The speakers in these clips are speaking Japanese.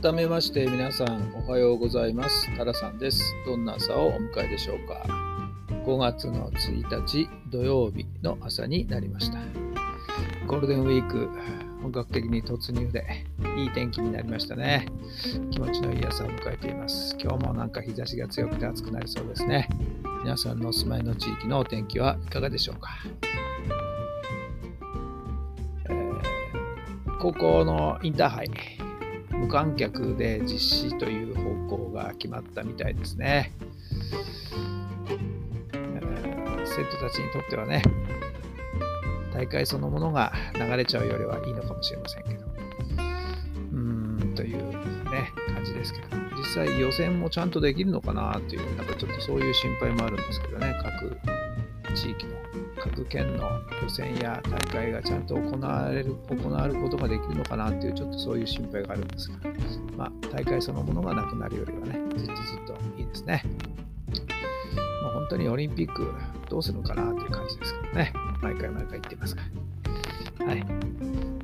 改めまして皆さんおはようございます。タラさんです。どんな朝をお迎えでしょうか。5月の1日土曜日の朝になりました。ゴールデンウィーク本格的に突入でいい天気になりましたね。気持ちのいい朝を迎えています。今日もなんか日差しが強くて暑くなりそうですね。皆さんのお住まいの地域のお天気はいかがでしょうか、え、高校のインターハイ無観客で実施という方向が決まったみたいですね。生徒たちにとってはね、大会そのものが流れちゃうよりはいいのかもしれませんけど、うーん、というね、感じですけど、実際予選もちゃんとできるのかなという、なんかちょっとそういう心配もあるんですけどね、各地域の各県の予選や大会がちゃんと行われる行われることができるのかなっていうちょっとそういう心配があるんですが、まあ、大会そのものがなくなるよりはねずっとずっといいですね。まあ、本当にオリンピックどうするのかなっていう感じですけどね毎回毎回言ってますが。はい、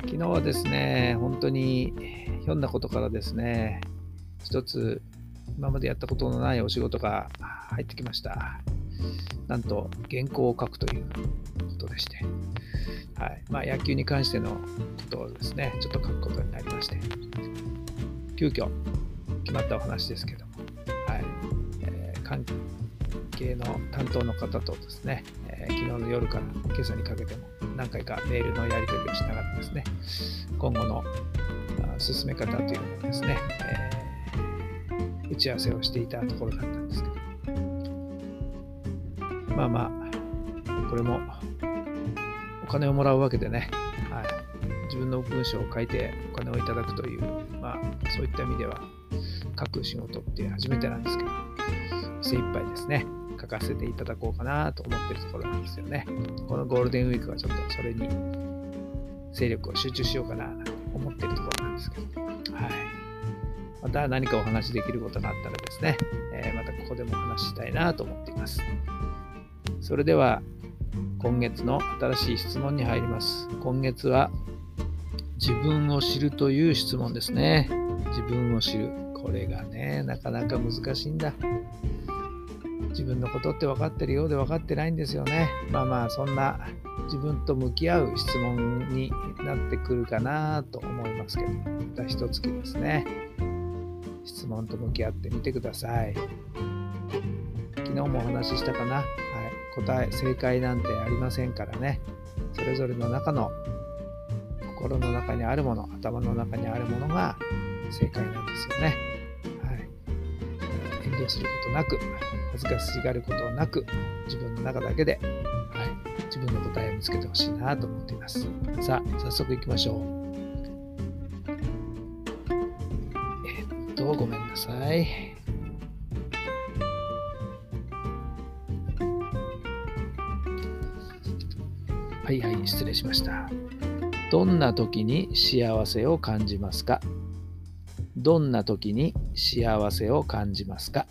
昨日はですね本当にひょんなことからですね一つ今までやったことのないお仕事が入ってきました。なんと原稿を書くということでして、はい。まあ、野球に関してのことをですね、ちょっと書くことになりまして、急遽決まったお話ですけども、はい。えー、関係の担当の方とですね、えー、昨日の夜から今朝にかけても何回かメールのやり取りをしながらですね、今後の進め方というのをですね、えー、打ち合わせをしていたところだったんですけど、まあまあ、これもお金をもらうわけでね、はい、自分の文章を書いてお金をいただくという、まあ、そういった意味では書く仕事って初めてなんですけど、精一杯ですね、書かせていただこうかなと思ってるところなんですよね。このゴールデンウィークはちょっとそれに勢力を集中しようかなと思ってるところなんですけど、はい。また何かお話できることがあったらですね、えー、またここでもお話ししたいなと思っています。それでは今月の新しい質問に入ります。今月は自分を知るという質問ですね。自分を知る。これがね、なかなか難しいんだ。自分のことって分かってるようで分かってないんですよね。まあまあ、そんな自分と向き合う質問になってくるかなと思いますけど、また一月ですね。質問と向き合ってみてください。昨日もお話ししたかな。はい答え正解なんてありませんからね。それぞれの中の心の中にあるもの頭の中にあるものが正解なんですよね、はい、遠慮することなく恥ずかしがることなく自分の中だけで、はい、自分の答えを見つけてほしいなと思っています。さあ早速いきましょう。えっとごめんなさいはいはい、失礼しました。どんな時に幸せを感じますか？どんな時に幸せを感じますか？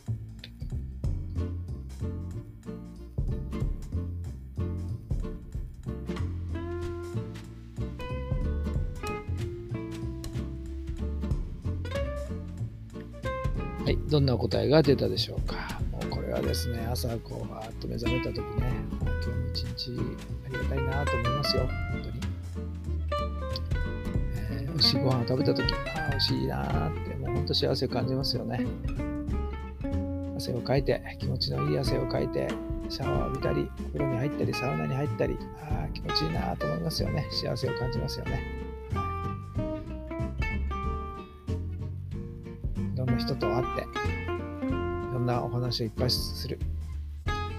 はい、どんなお答えが出たでしょうか？はですね、朝こう、バーッと目覚めた時ね、今日も一日ありがたいなと思いますよ、本当に。えー、美味しいご飯を食べたとき、ああ、美味しいなって、もう本当幸せを感じますよね。汗をかいて、気持ちのいい汗をかいて、シャワーを浴びたり、お風呂に入ったり、サウナに入ったり、ああ、気持ちいいなと思いますよね。幸せを感じますよね。いろんな人と会って、なお話をいっぱいする。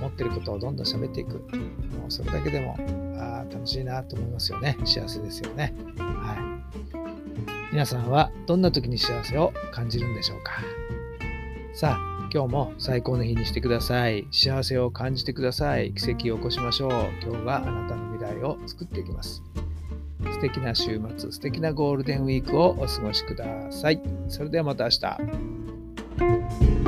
思ってることをどんどん喋っていく。もうそれだけでもあ楽しいなと思いますよね。幸せですよね。はい。皆さんはどんな時に幸せを感じるんでしょうか？さあ今日も最高の日にしてください。幸せを感じてください。奇跡を起こしましょう。今日があなたの未来を作っていきます。素敵な週末素敵なゴールデンウィークをお過ごしください。それではまた明日。